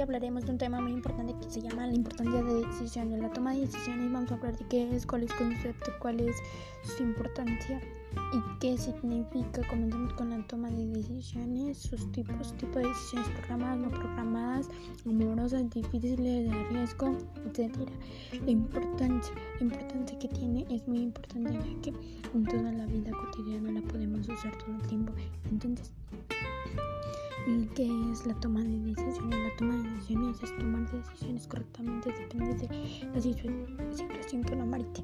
hablaremos de un tema muy importante que se llama la importancia de decisiones. La toma de decisiones vamos a hablar de qué es, cuál es el concepto, cuál es su importancia y qué significa. Comenzamos con la toma de decisiones, sus tipos, tipo de decisiones programadas, no programadas, amorosas, difíciles, de riesgo, etc. La importancia, la importancia que tiene es muy importante ya que en toda la vida cotidiana la podemos usar todo el tiempo. Entonces, ¿Qué es la toma de decisiones? La toma decisiones correctamente, depende de la situación que la marite.